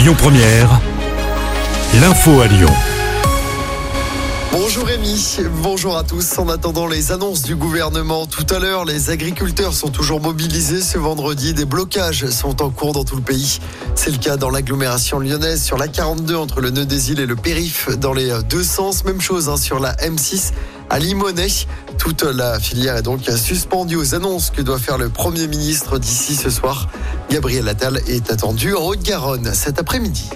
Lyon Première, l'info à Lyon. Bonjour Rémi, bonjour à tous. En attendant les annonces du gouvernement tout à l'heure, les agriculteurs sont toujours mobilisés ce vendredi. Des blocages sont en cours dans tout le pays. C'est le cas dans l'agglomération lyonnaise sur la 42 entre le nœud des îles et le périph dans les deux sens. Même chose hein, sur la M6 à Limonest. Toute la filière est donc suspendue aux annonces que doit faire le Premier ministre d'ici ce soir. Gabriel Attal est attendu en Haute-Garonne cet après-midi.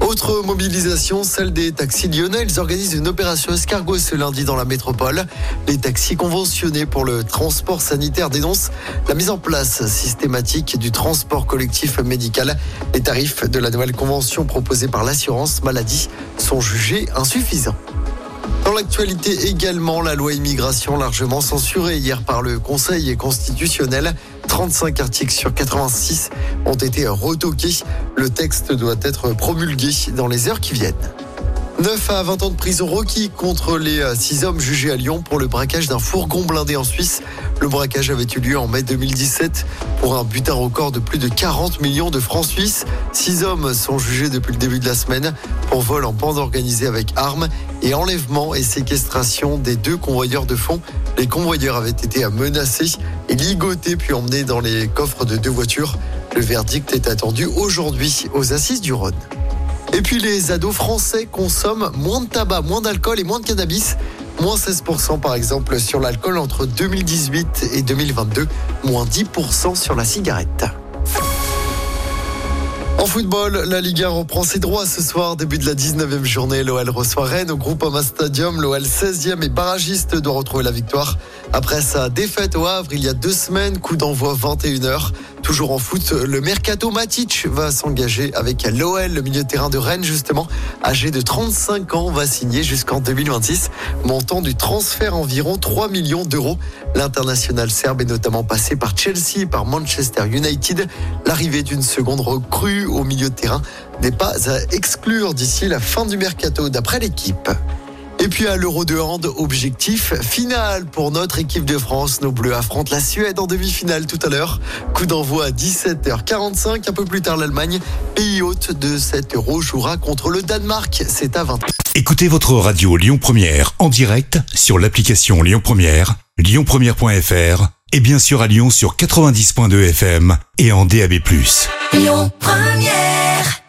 Autre mobilisation, celle des taxis lyonnais. Ils organisent une opération escargot ce lundi dans la métropole. Les taxis conventionnés pour le transport sanitaire dénoncent la mise en place systématique du transport collectif médical. Les tarifs de la nouvelle convention proposée par l'assurance maladie sont jugés insuffisants. Dans l'actualité également, la loi immigration largement censurée hier par le Conseil constitutionnel. 35 articles sur 86 ont été retoqués. Le texte doit être promulgué dans les heures qui viennent. 9 à 20 ans de prison requis contre les 6 hommes jugés à Lyon pour le braquage d'un fourgon blindé en Suisse. Le braquage avait eu lieu en mai 2017 pour un butin record de plus de 40 millions de francs suisses. 6 hommes sont jugés depuis le début de la semaine pour vol en bande organisée avec armes et enlèvement et séquestration des deux convoyeurs de fonds. Les convoyeurs avaient été menacés et ligotés puis emmenés dans les coffres de deux voitures. Le verdict est attendu aujourd'hui aux assises du Rhône. Et puis les ados français consomment moins de tabac, moins d'alcool et moins de cannabis. Moins 16% par exemple sur l'alcool entre 2018 et 2022, moins 10% sur la cigarette. En football, la Ligue 1 reprend ses droits ce soir, début de la 19e journée. L'OL reçoit Rennes au Groupama Stadium. L'OL 16e et barragiste doit retrouver la victoire. Après sa défaite au Havre il y a deux semaines, coup d'envoi 21h. Toujours en foot, le Mercato Matic va s'engager avec l'OL, le milieu de terrain de Rennes justement, âgé de 35 ans, va signer jusqu'en 2026. Montant du transfert environ 3 millions d'euros. L'international serbe est notamment passé par Chelsea par Manchester United. L'arrivée d'une seconde recrue au milieu de terrain n'est pas à exclure d'ici la fin du mercato d'après l'équipe. Et puis à l'Euro de hand, objectif final pour notre équipe de France. Nos Bleus affrontent la Suède en demi-finale tout à l'heure. Coup d'envoi à 17h45. Un peu plus tard, l'Allemagne, pays hôte de cet Euro, jouera contre le Danemark. C'est à 20h. Écoutez votre radio Lyon Première en direct sur l'application Lyon Première, lyonpremière.fr et bien sûr à Lyon sur 90.2 FM et en DAB+. Lyon Première